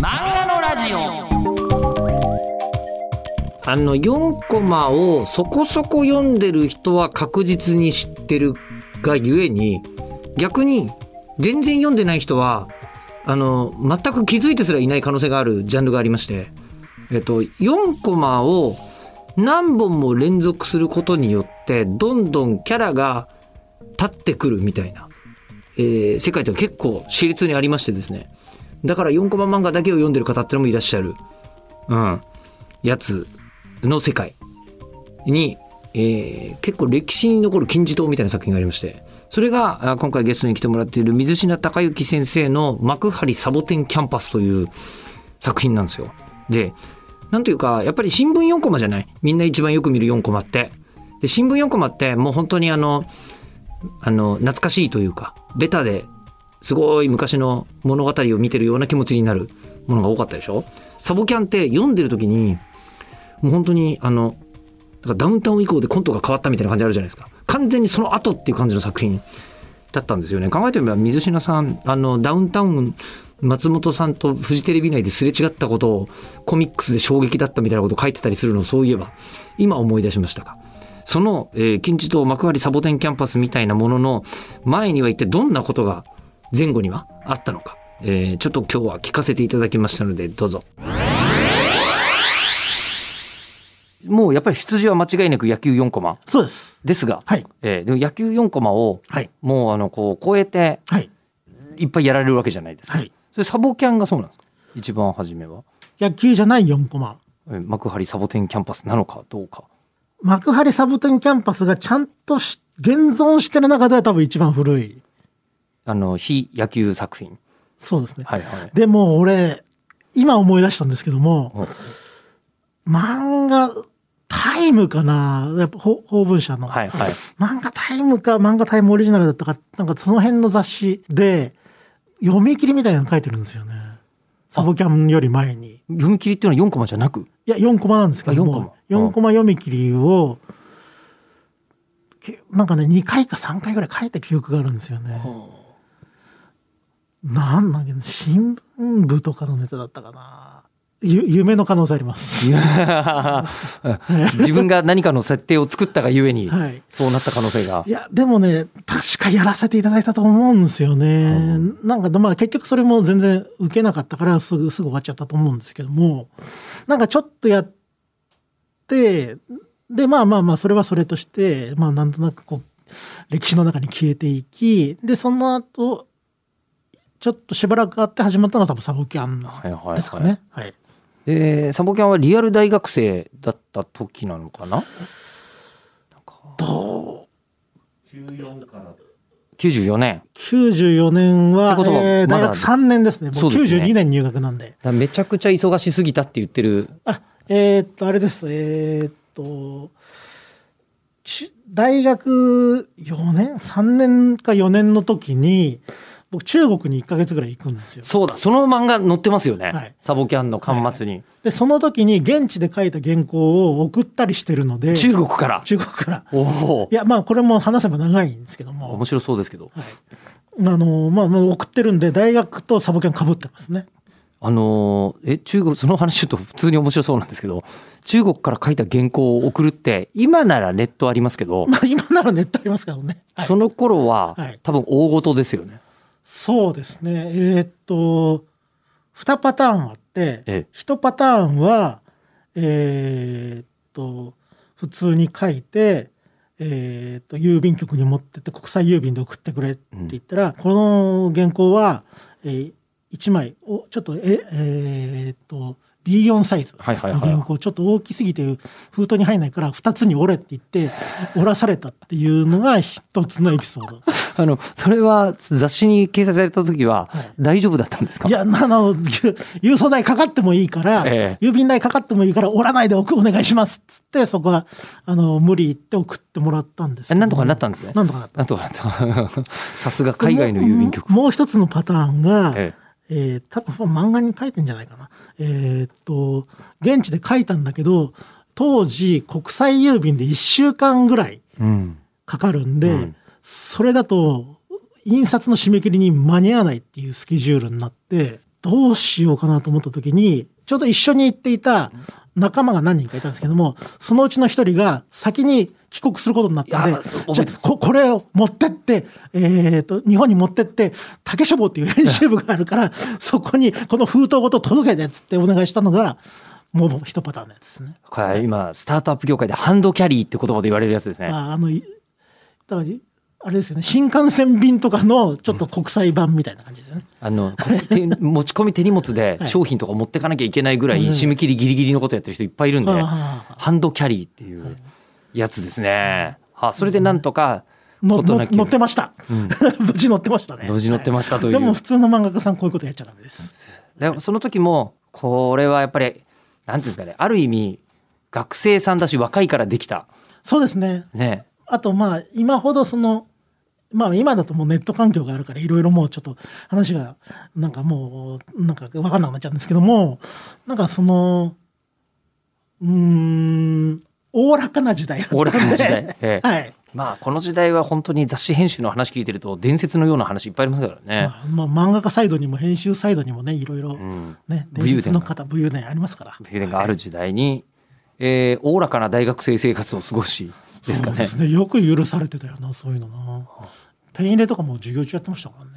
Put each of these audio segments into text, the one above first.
漫画のラジオ。あの4コマをそこそこ読んでる人は確実に知ってるがゆえに逆に全然読んでない人はあの全く気づいてすらいない可能性があるジャンルがありまして、えっと、4コマを何本も連続することによってどんどんキャラが立ってくるみたいな、えー世界って結構熾烈にありましてですね。だから4コマ漫画だけを読んでる方ってのもいらっしゃる、うん、やつの世界。に、えー結構歴史に残る金字塔みたいな作品がありまして。それが今回ゲストに来てもらっている水品孝之先生の「幕張サボテンキャンパス」という作品なんですよ。でなんというかやっぱり新聞4コマじゃない？みんな一番よく見る4コマって。で新聞4コマってもう本当にあのあの懐かしいというかベタですごい昔の物語を見てるような気持ちになるものが多かったでしょ？サボキャンって読んでる時にもう本当にあのかダウンタウン以降でコントが変わったみたいな感じあるじゃないですか。完全にその後っていう感じの作品だったんですよね。考えてみれば水品さんあのダウンタウン松本さんとフジテレビ内ですれ違ったことをコミックスで衝撃だったみたいなこと書いてたりするのそういえば今思い出しましたか。その、えー、金字塔幕張サボテンキャンパスみたいなものの前には一体どんなことが前後にはあったのか、えーちょっと今日は聞かせていただきましたのでどうぞ。もうやっぱり羊は間違いなく野球4コマそうです。ですが、はい。えーでも野球4コマをはい。もうあのこう超えてはい。いっぱいやられるわけじゃないですか。はい。それサボキャンがそうなんですか？一番初めは。野球じゃない4コマ。えー幕張サボテンキャンパスなのかどうか。幕張サボテンキャンパスがちゃんとし現存してる中では多分一番古い。あの非野球作品。そうですね。はいはい。でも俺、今思い出したんですけども、漫画、タイムかな？やっぱ、ほ法文社の。はいはい。漫画タイムか、漫画タイムオリジナルだったか、なんかその辺の雑誌で、読み切りみたいなの書いてるんですよね。サボキャンより前に。読み切りっていうのは4コマじゃなく？いや、4コマなんですけどあ4コもマ、4コマ読み切りを、けなんかね、2回か3回ぐらい書いた記憶があるんですよね。なんだっけど、新聞部とかのネタだったかな。ゆ夢の可能性あります。自分が何かの設定を作ったがゆえに、はい。そうなった可能性がい。や、でもね、確かやらせていただいたと思うんですよね。なんか、まあ結局それも全然受けなかったからすぐ、すぐ終わっちゃったと思うんですけども、なんかちょっとやって、で、まあまあまあ、それはそれとして、まあなんとなくこう、歴史の中に消えていき、で、その後、ちょっとしばらくあって始まったのが多分サボキャンはいはいはいですかね。はい。でサボキャンはリアル大学生だった時なのかな？どう？94年94年は、ってことはえーまだ大学3年ですね。もうそうですね92年入学なんで。だからめちゃくちゃ忙しすぎたって言ってるあ、えーっと、あれです。えーっと、ち大学4年 ?3 年か4年の時に、僕中国に1ヶ月ぐらい行くんですよ。そうだその漫画載ってますよね、はい。サボキャンの巻末に、で、その時に現地で書いた原稿を送ったりしてるので、中国から？中国から。おお。いや、まあこれも話せば長いんですけども。面、白そうですけど。あの、まあ、まあ送ってるんで、大学とサボキャン被ってますね。あのーえ中国その話ちょっと普通に面白そうなんですけど中国から書いた原稿を送るって今ならネットありますけど、まあ今ならネットありますけどね。はい。その頃は、はい。多分大事ですよねそうですね。えーっと、2パターンあって、ええ1パターンは、えーっと、普通に書いて、えーっと、郵便局に持ってって国際郵便で送ってくれって言ったら、この原稿は、えー、1枚おちょっとええーっと B4 サイズの原稿ちょっと大きすぎて封筒に入んないから2つに折れって言って折らされたっていうのが一つのエピソード。あのそれは雑誌に掲載された時ははい。大丈夫だったんですか、いや、あの、ゆ郵送代かかってもいいから、え郵便代かかってもいいから、折らないでおくお願いしますっつって、そこは、あの、無理言って送ってもらったんですなんとかなったんですね？なんとかなった。なんとかなった。さすが海外の郵便局。もう一つのパターンが、ええ。ー多分漫画に書いてんじゃないかな。えーっと、現地で書いたんだけど、当時、国際郵便で1週間ぐらいえうん。かかるんで、うんそれだと、印刷の締め切りに間に合わないっていうスケジュールになって、どうしようかなと思った時にちょうど一緒に行っていた仲間が何人かいたんですけどもそのうちの一人が先に帰国することになったんでじゃここれを持ってって、えー、と日本に持ってって竹書房っていう編集部があるからそこにこの封筒ごと届けてっつってお願いしたのがもう一パターンのやつですね。これ今スタートアップ業界でハンドキャリーって言葉で言われるやつですね。ああのいだからあれですよね。新幹線便とかのちょっと国際版みたいな感じですよね。あの 持ち込み手荷物ではい。商品とか持ってかなきゃいけないぐらいうん。締め切りギリギリのことやってる人いっぱいいるんで、ハンドキャリーっていうやつですね。はそれでなんとか乗ってました、うん。無事乗ってましたね。無事乗ってましたという。でも普通の漫画家さんこういうことやっちゃダメです。でその時もこれはやっぱりなんていうんですかねある意味学生さんだし若いからできた。そうですね。ね。あとまあ今ほどそのまあ今だともうネット環境があるからいろいろもうちょっと話がなんかもうなんか分かんなくなっちゃうんですけどもなんかそのうーんおおらかな時代だったんでおおらかな時代。ええ。はい、まあこの時代は本当に雑誌編集の話聞いてると伝説のような話いっぱいありますからね。まあ、まあ漫画家サイドにも編集サイドにもねいろいろうん。ね武勇伝伝説の方武勇伝ありますから。冬伝がある時代に、えーおおらかな大学生生活を過ごしですかね。そうですね。よく許されてたよなそういうのな。ペン入れとかも授業中やってましたからね。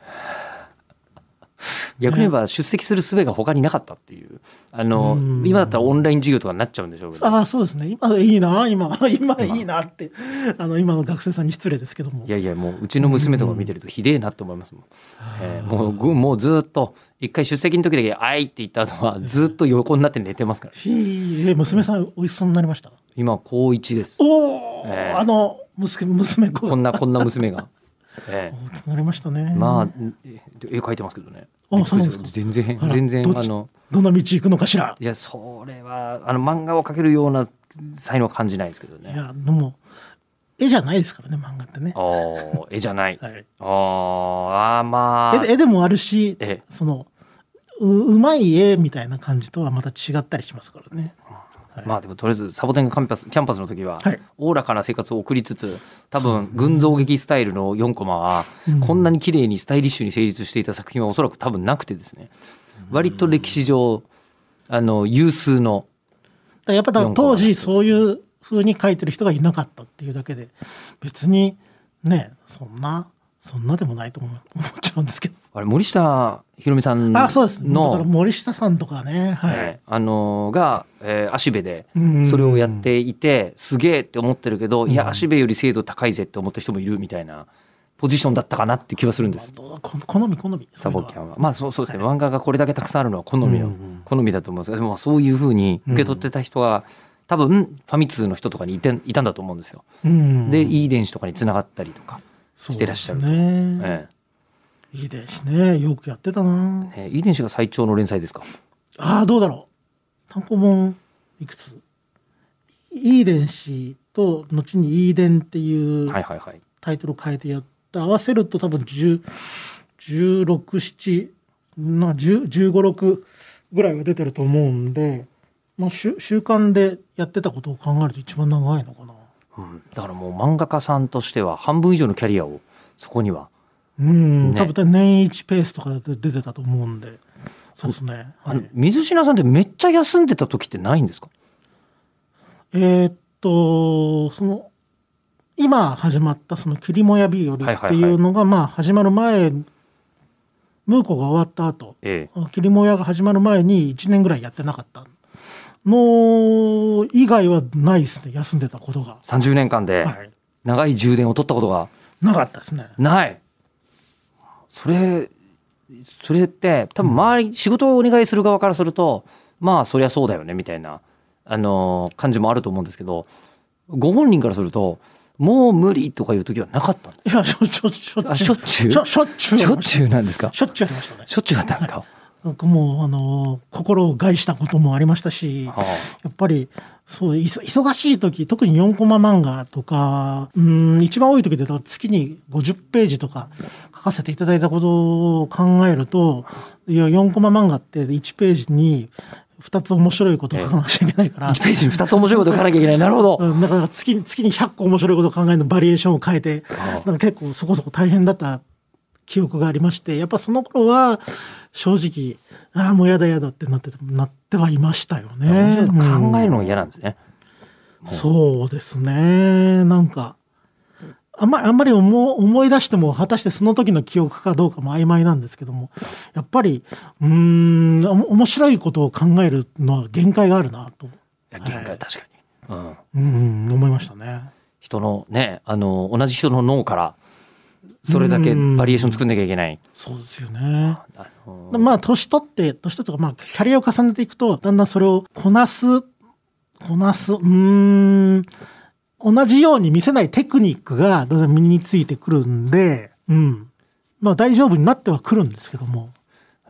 逆に言えば出席する術が他になかったっていう。あのうん。今だったらオンライン授業とかになっちゃうんでしょうけど。ああそうですね。今いいな今今いいなって。あの今の学生さんに失礼ですけども。いやいやもううちの娘とか見てるとひでえなって思いますもん、えーもうぐもうずっと一回出席の時だけ「あい」って言った後はずっと横になって寝てますから。ひえ娘さんおいしそうになりました？今高1です。おお、ええ。あの娘娘子。こんなこんな娘が、え大きくなりましたね。ーまあえ絵描いてますけどね。あそうなんですか。全然全然あの。どの道行くのかしら？いやそれはあの漫画を描けるような才能は感じないですけどいねやでも絵じゃないですからね漫画ってね。絵じゃない、はい、あーあーまあ。絵で絵でもあるしえそのううまい絵みたいな感じとはまた違ったりしますからね。まあでもとりあえずサボテンキャンパスキャンパスの時ははい。おおらかな生活を送りつつ多分群像劇スタイルの4コマはうん。こんなに綺麗にスタイリッシュに成立していた作品はおそらく多分なくてですね。割と歴史上あの有数のやっぱ当時そういう風に書いてる人がいなかったっていうだけで別にねそんなそんなでもないと 思っちゃうんですけど、あれ森下ひろみさんのあそうです。だから森下さんとかねはい、えーあのが、えー足部でうん。それをやっていてすげえって思ってるけどいやうん足部より精度高いぜって思った人もいるみたいなポジションだったかなって気はするんです。好み好み。サボキャンンは。まあそうそうですね、漫画がこれだけたくさんあるのは好みの、うん好みだと思うんですけどでもそういうふうに受け取ってた人は、多分ファミ通の人とかにいていたんだと思うんですよ。うん。でいい電子とかにつながったりとか、してらっしゃると。ね、え。いいですね。よくやってたな。ええーいい電子が最長の連載ですか？ああどうだろう。単行本いくつ？いい伝子と後にいい伝っていうはいはいはい。タイトルを変えてやった合わせると多分10 1617なんか1 5 6ぐらいは出てると思うんで、まあ、週週刊でやってたことを考えると一番長いのかな。うん、だからもう漫画家さんとしては半分以上のキャリアをそこにはうん、ね。多分年一ペースとかで出てたと思うんで。そうですね。はい、水品さんってめっちゃ休んでた時ってないんですか？えーっとその今始まったその「霧もや日和」っていうのがまあ始まる前ムーコが終わった後ええ。霧もやが始まる前に1年ぐらいやってなかったの以外はないですね休んでたことが、30年間ではい、長い充電を取ったことが。なかったですね。ない。それそれって多分周り、仕事をお願いする側からするとまあそりゃそうだよねみたいな、あのー感じもあると思うんですけどご本人からするともう無理とかいう時はなかったんですいやしょしょしょあしょっちゅう。しょっちゅう。しょっちゅうなんですか？しょっちゅうありましたね。しょっちゅうだったんですか？もうあの心を害したこともありましたしはやっぱりそう忙しい時特に4コマ漫画とかうん一番多い時で月に50ページとか書かせていただいたことを考えるといや4コマ漫画って1ページに2つ面白いことを書かなくちゃいけないから1。ページに2つ面白いこと書かなきゃいけない。なるほど、うん、だから月に月に100個面白いことを考えるのバリエーションを変えてあ。なんか結構そこそこ大変だった記憶がありましてやっぱその頃は正直ああもうやだやだってなってなってはいましたよね。考えるのが嫌なんですね。そうですねなんかあんまりあんまり思思い出しても果たしてその時の記憶かどうかも曖昧なんですけどもやっぱりうーんお面白いことを考えるのは限界があるなといや限界確かに、うん、うん思いましたね。人のねあの同じ人の脳からそれだけバリエーション作んなきゃいけない。そうですよね。あのまあ年取って年取ってまあキャリアを重ねていくとだんだんそれをこなすこなすうーん。同じように見せないテクニックがだんだん身についてくるんで、うん、まあ大丈夫になってはくるんですけども。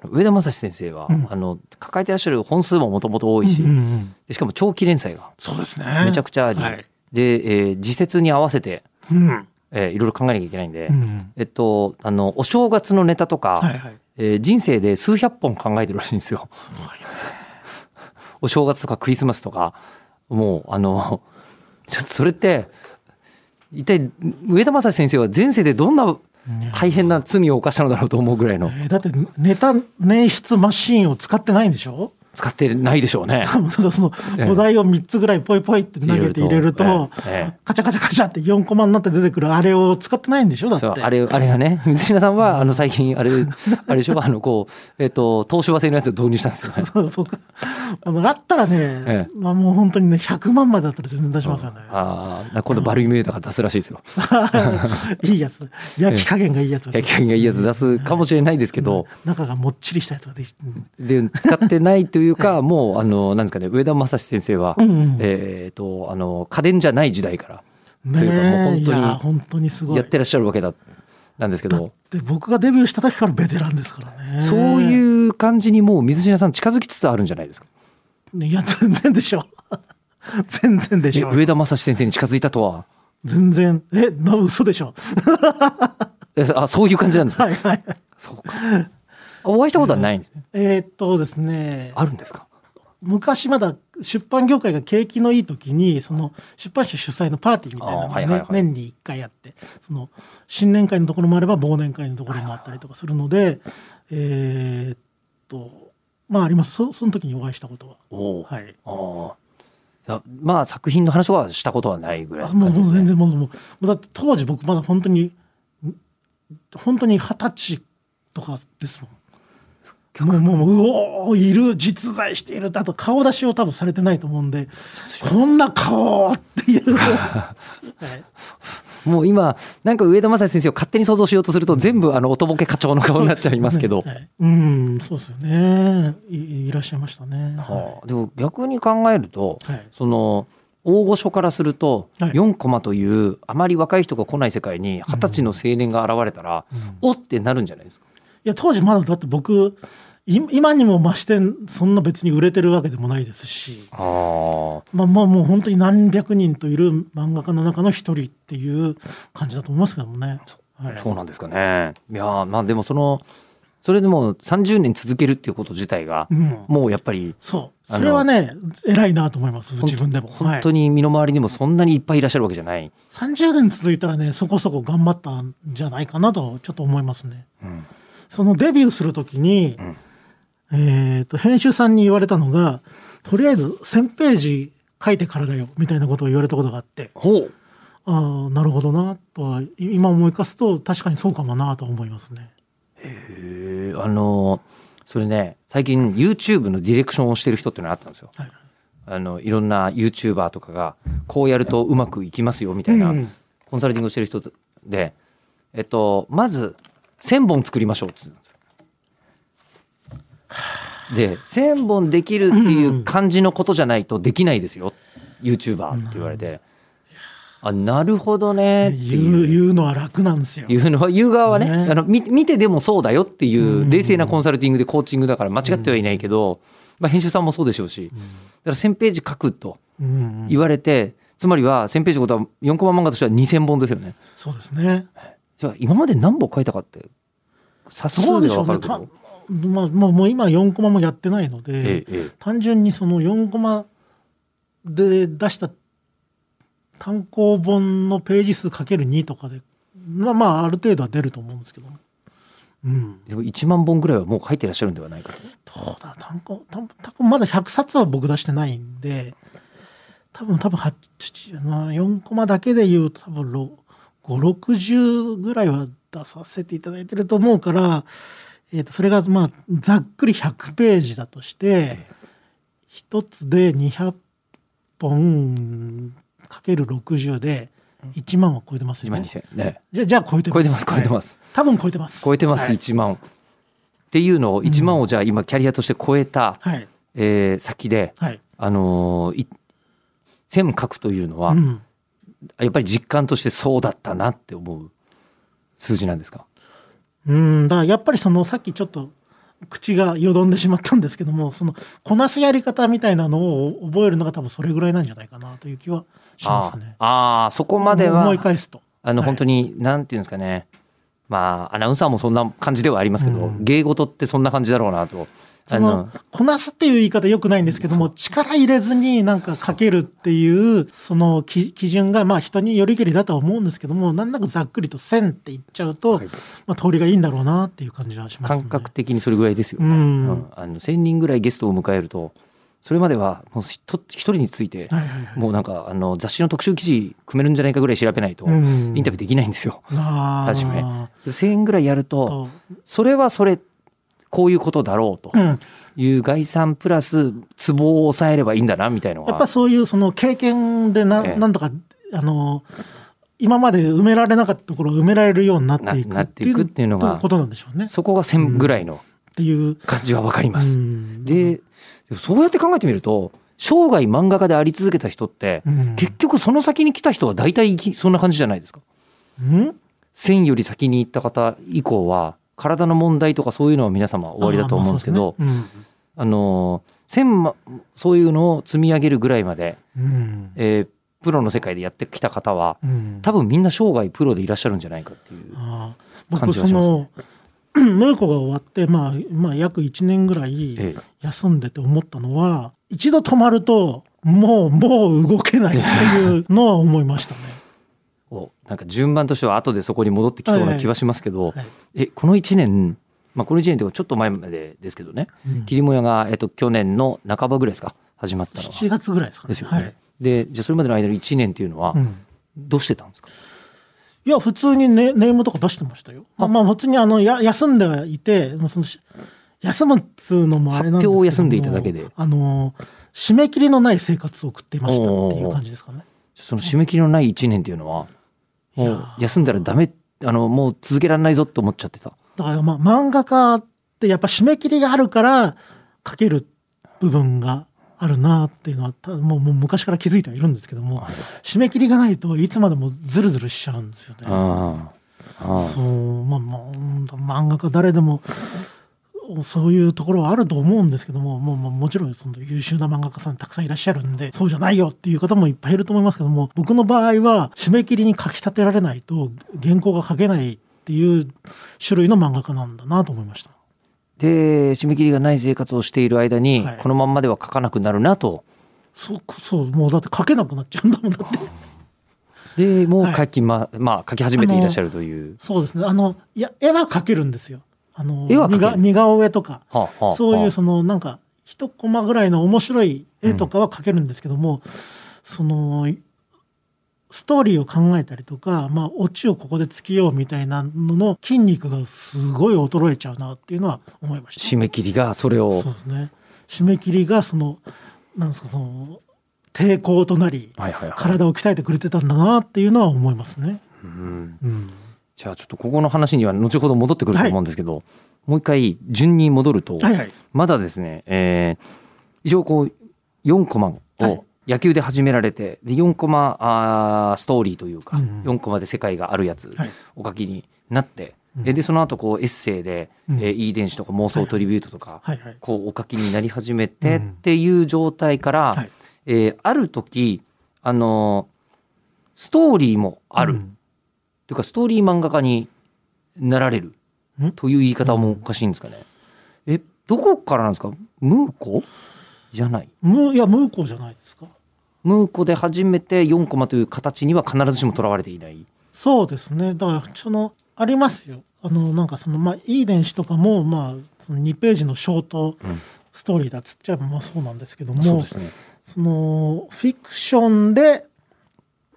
上田正史先生は、うん。あの抱えてらっしゃる本数ももともと多いし、うんうんうん。でしかも長期連載がそうですね。めちゃくちゃあり、はい。で、えー時節に合わせて、うんえーいろいろ考えなきゃいけないんで、うん。えっとあのお正月のネタとか、はいはい。えー人生で数百本考えてるらしいんですよ。お正月とかクリスマスとか。もうあの ちょっとそれって一体上田正史先生は前世でどんな大変な罪を犯したのだろうと思うぐらいの。えーだってネタ捻出マシーンを使ってないんでしょ？使ってないでしょうね。そのええ。お題を3つぐらいポイポイって投げて入れるとカチャカチャカチャって4コマになって出てくるあれを使ってないんでしょ？だって。あれあれがね。水島さんはあの最近あれ あれでしょ？あのこうえっ、と東芝製のやつを導入したんですよね。僕あのあったらね、ええ。まあもう本当にね100万までだったら全然出しますよ。ね、ああ今度バルミューダが出すらしいですよ。いいやつ。焼き加減がいいやつが、焼き加減がいいやつ出すかもしれないですけど、中がもっちりしたやつができて、で使ってないというかもうあのなんですかね上田正史先生は、うんうん。えっ、とあの家電じゃない時代からねというかもう本当にいや本当にすごい。やってらっしゃるわけだなんですけど、て僕がデビューした時からベテランですからね。そういう感じにもう水島さん近づきつつあるんじゃないですか？いや全然でしょ。全然でえしょ。上田正史先生に近づいたとは？全然。えな嘘でしょ。えあそういう感じなんですか。はいはい。そうか。あお会いしたことはないんですね。えーっとですねあるんですか？昔まだ出版業界が景気のいい時にその出版社主催のパーティーみたいなのが、ねあーはいはいはい年に1回あってその新年会のところもあれば忘年会のところもあったりとかするのでえーっとまあありますそその時にお会いしたことはおお。はいあまあ作品の話はしたことはないぐらいあもう。全然もうもうだって当時僕まだ本当にん本当に二十歳とかですもん。もうもうおーいる実在している。あと顔出しを多分されてないと思うんでこんな顔っていう、はい、もう今なんか上田正史先生を勝手に想像しようとすると全部あのおとぼけ課長の顔になっちゃいますけど。はい。うんそうですよね。いいらっしゃいましたね。はあでも逆に考えると、はい。その大御所からするとはい。4コマというあまり若い人が来ない世界に二十歳の青年が現れたら、おってなるんじゃないですか？いや当時まだだって僕い今にも増してそんな別に売れてるわけでもないですしあまあまあもう本当に何百人といる漫画家の中の一人っていう感じだと思いますけどもね。はいあ、そうなんですかね。いやーまあでもそのそれでも30年続けるっていうこと自体が、うん、もうやっぱりそうそれはね偉いなと思います自分でも。本当はい、に身の回りにもそんなにいっぱいいらっしゃるわけじゃない。30年続いたらねそこそこ頑張ったんじゃないかなとちょっと思いますね。うんそのデビューする時に、んえー、と編集さんに言われたのがとりあえず1,000ページ書いてからだよみたいなことを言われたことがあってほうああなるほどなとはい今思い返すと確かにそうかもなと思いますね。へーあのそれね最近 YouTube のディレクションをしてる人っていうのがあったんですよ。はいあのいろんな YouTuber とかがこうやるとうまくいきますよみたいなうんコンサルティングをしてる人で、えっと、まず1,000本作りましょうって言うんですよ。で1,000本できるっていう感じのことじゃないとできないですよ。YouTuber って言われて、あなるほどね。って言いう。う言うのは楽なんですよ。いうのは言う側はね。ね。あの見見てでもそうだよっていうん。う冷静なコンサルティングでコーチングだから間違ってはいないけど、まあ、編集さんもそうでしょうしだから1,000ページ書くとうん言われてつまりは1,000ページのことは4コマ漫画としては2,000本ですよね。そうですね。じゃあ今まで何本書いたかって冊数でそうでしょうね。まあ、もう今4コマもやってないので、ええええ。単純にその4コマで出した単行本のページ数かける2とかで、まあまあある程度は出ると思うんですけど、うん、でも1万本ぐらいはもう書いてらっしゃるんではないかと。どうだ単行多分多分まだ100冊は僕出してないんで多分多分8 4コマだけで言うと多分560ぐらいは出させていただいてると思うから、えー、とそれがまあざっくり100ページだとして一つで200本かける60で1万は超えてます1万よね。2000ね。じゃあじゃあ超えてます。超えてます超えてます。はい多分超えてます。超えてます、はい。1万。っていうのを1万をじゃあ今キャリアとして超えた、はい。えー先で、はい。あのーい線書くというのは、うんやっぱり実感としてそうだったなって思う数字なんですか？うん、だからやっぱりそのさっきちょっと口がよどんでしまったんですけどもそのこなすやり方みたいなのを覚えるのが多分それぐらいなんじゃないかなという気はしますね。あーあーそこまでは思い返すと。あのはい本当に、なんていうんですかねまあアナウンサーもそんな感じではありますけど、うん。芸事ってそんな感じだろうなと。あそのこなすっていう言い方よくないんですけども力入れずになんかかけるっていうそのき基準がまあ人によりけりだとは思うんですけどもなんとなくざっくりと線って言っちゃうと、はい。まあ、通りがいいんだろうなっていう感じはしますね。感覚的にそれぐらいですよね、うん。うん。あの1,000人ぐらいゲストを迎えるとそれまではもう一人についてもうなんかあの雑誌の特集記事組めるんじゃないかぐらい調べないとイうん。ンタビューできないんですよ。初め。1,000円ぐらいやるととそれはそれこういうことだろうと。うん。いう概算プラスツボを抑えればいいんだなみたいのが。やっぱそういうその経験でな,、んとかあの今まで埋められなかったところを埋められるようになっていくななっていうのがことなんでしょうね。っそこが1,000ぐらいのていう。感じは分かります。うんでそうやって考えてみると生涯漫画家であり続けた人ってうん結局その先に来た人は大体きそんな感じじゃないですか。うん？線より先に行った方以降は体の問題とかそういうのは皆様終わりだと思うんですけどあーまあそうですねあの線まそういうのを積み上げるぐらいまで、うんえープロの世界でやってきた方はうん多分みんな生涯プロでいらっしゃるんじゃないかっていう。感じはしますねのムーコが終わって、まあ、まあ約1年ぐらいええ休んでて思ったのは一度止まるともうもう動けないっていうのは思いましたね。おなんか順番としては後でそこに戻ってきそうな気はしますけど、はいえこの1年、まあ、この1年というかちょっと前までですけどねうん霧もやが、えっと、去年の半ばぐらいですか？始まったのは。7月ぐらいですかね。ですよね。はいでじゃあそれまでの間の1年っていうのはうんどうしてたんですか、いや普通にネネームとか出してましたよ。まあ、まあ普通にあのや休んではいて、まあ、そのし休むっつうのもあれなんですけども発表を休んでいただけであの締め切りのない生活を送っていましたっていう感じですかね。その締め切りのない1年っていうのはもういや休んだらダメあのもう続けられないぞと思っちゃってた。だからまあ漫画家ってやっぱ締め切りがあるから書ける部分があるなっていうのはたもうもう昔から気づいてはいるんですけども締め切りがないといつまでもズルズルしちゃうんですよね。ああそうまあ漫画家誰でもそういうところはあると思うんですけどももうもうもちろんその優秀な漫画家さんたくさんいらっしゃるんでそうじゃないよっていう方もいっぱいいると思いますけども僕の場合は締め切りに書き立てられないと原稿が書けないっていう種類の漫画家なんだなと思いました。で締め切りがない生活をしている間に、はいこのまんまでは書かなくなるなとそうそうもうだって書けなくなっちゃうんだもんだって。でもうはい書き,、ままあ、書き始めていらっしゃるという。そうですねあのいや絵は描けるんですよ。あの絵は描ける似顔絵とか。はあはあはあそういうそのなんか一コマぐらいの面白い絵とかは描けるんですけども、そのストーリーを考えたりとか、まあ、オチをここでつけようみたいなのの筋肉がすごい衰えちゃうなっていうのは思いました。締め切りがそれを。そうですね。締め切りがそのなんですかその抵抗となりはいはいはい。体を鍛えてくれてたんだなっていうのは思いますね。うん。うん、じゃあちょっとここの話には後ほど戻ってくると思うんですけど、もう一回順に戻ると、はいはい。まだですね、えー一応こう4コマはい。を野球で始められてで4コマあーストーリーというか、うんうん。4コマで世界があるやつはい。お書きになって、うん。えでその後こうエッセイで、うん。えーいい電子とか妄想トリビュートとか、はいはい。こうお書きになり始めてうんっていう状態から、はい。えーある時あのーストーリーもある、うん。というかストーリー漫画家になられるん。という言い方もおかしいんですかね。えどこからなんですか？ムーコ？じゃない。ムーいやムーコじゃないですか。ムーコで初めて4コマという形には必ずしもとらわれていない。そうですね。だから、その、ありますよ。あのなんかそのまあいい電子とかもまあその2ページのショートストーリーだっつっちゃえばまあそうなんですけども、そうですね。そのフィクションで、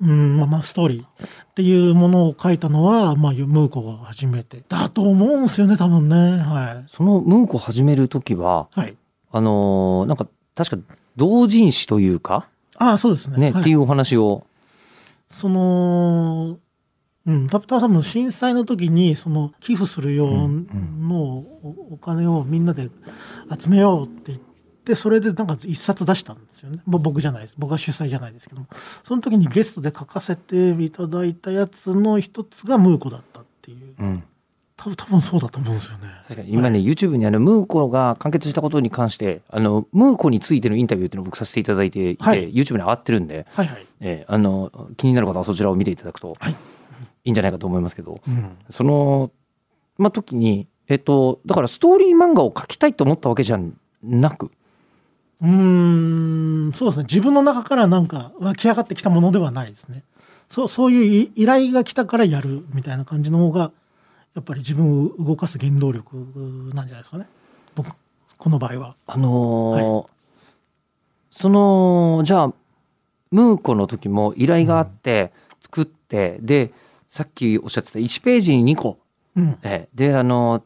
うんまあ、まあストーリーっていうものを書いたのは、まあ、ムーコが初めてだと思うんですよね多分ねはいそのムーコ始める時は、はいあのーなんか確か同人誌というか、ああそうですね。ね、はい。っていうお話を、そのうんた多分震災の時にその寄付する用のおお金をみんなで集めようって言ってそれでなんか一冊出したんですよね。ぼ僕じゃないです。僕は主催じゃないですけども。その時にゲストで書かせていただいたやつの一つがムーコだったっていう。うん、多分多分そうだと思うんですよね。確かに今ね、YouTube にあのムーコが完結したことに関してあのムーコについてのインタビューっていうのを僕させていただいていて、はい YouTube に上がってるんで、はいはい。えーあの気になる方はそちらを見ていただくとはいいいんじゃないかと思いますけど、うん、その、まあ、時に、えっと、だからストーリー漫画を描きたいと思ったわけじゃなく、うーんそうですね自分の中からなんか湧き上がってきたものではないですね。そうそういうい依頼が来たからやるみたいな感じの方がやっぱり自分を動かす原動力なんじゃないですかね。僕この場合は。あのーその、じゃあ、ムーコの時も依頼があって、作って、で、さっきおっしゃってた1ページに2個、うん。えーで、あのー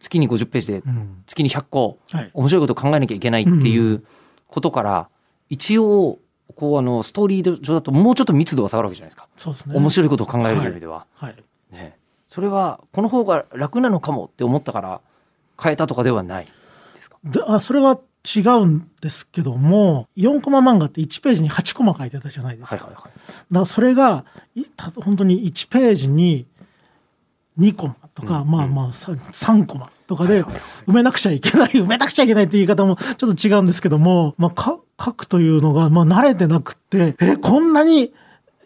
月に50ページでうん。月に100個。はい。面白いことを考えなきゃいけないっていうことから、一応こうあのストーリー上だともうちょっと密度が下がるわけじゃないですか、そうですね。面白いことを考えるという意味では、はい。ね、それはこの方が楽なのかもって思ったから変えたとかではないですか？であそれは違うんですけども4コマ漫画って1ページに8コマ書いてたじゃないですか。はいはいはい。だからそれがいた本当に1ページに2コマとか、うんまあまあ 3, 3コマとかではいはいはい。埋めなくちゃいけない埋めなくちゃいけないっていう言い方もちょっと違うんですけども、まあ、か書くというのが、まあ、慣れてなくってえこんなに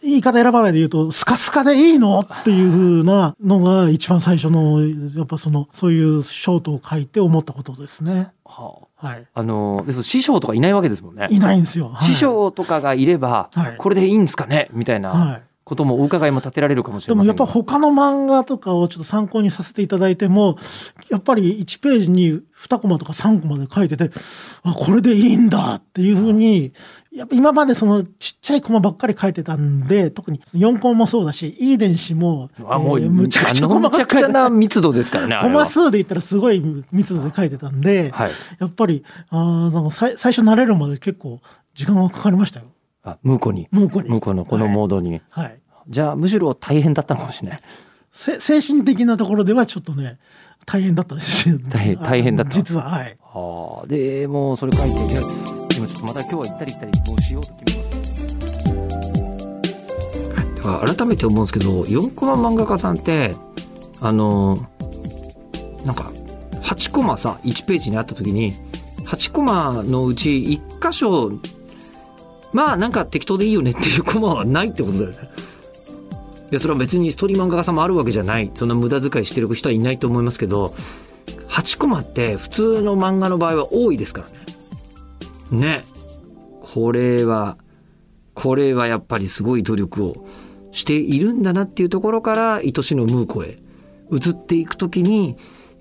言い方選ばないで言うとスカスカでいいの？っていう風なのが一番最初のやっぱそのそういうショートを書いて思ったことですね。ははい、あ、あの師匠とかいないわけですもんね。いないんですよ。はい。師匠とかがいれば、はい。これでいいんですかね？みたいな。はいこともお伺いも立てられるかもしでもやっれませんが。ぱ他の漫画とかをちょっと参考にさせていただいてもやっぱり1ページに2コマとか3コマで書いててあこれでいいんだっていうふうにやっぱ今までそのちっちゃいコマばっかり書いてたんで特に4コマもそうだしいい電子も、あもう、えーむちゃくちゃちゃくちゃな密度ですからねコマ数で言ったらすごい密度で書いてたんで、はい。やっぱりあーなんか最最初慣れるまで結構時間がかかりましたよあ向こうに。向こうに。向こうのこのモードに、はい、はい。じゃあむしろ大変だったかもしれない。せ精神的なところではちょっとね大変だったですよ大変大変だった。実ははい。ああでもうそれ書いてじゃあ今ちょっとまた今日は行ったり来たりどうしようと決めますだから改めて思うんですけど4コマ漫画家さんってあのなんか8コマさ1ページにあった時に8コマのうち1箇所まあなんか適当でいいよねっていうコマはないってことだよね。いやそれは別にストーリー漫画家さんもあるわけじゃないそんな無駄遣いしてる人はいないと思いますけど8コマって普通の漫画の場合は多いですからね。ねこれはこれはやっぱりすごい努力をしているんだなっていうところから愛しのムーコへ移っていくときに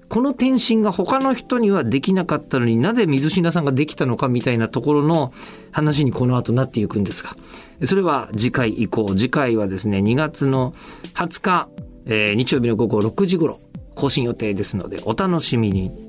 この転身が他の人にはできなかったのになぜ水品さんができたのかみたいなところの話にこの後なっていくんですが。それは次回以降次回はですね2月の20日、えー日曜日の午後6時頃更新予定ですのでお楽しみに。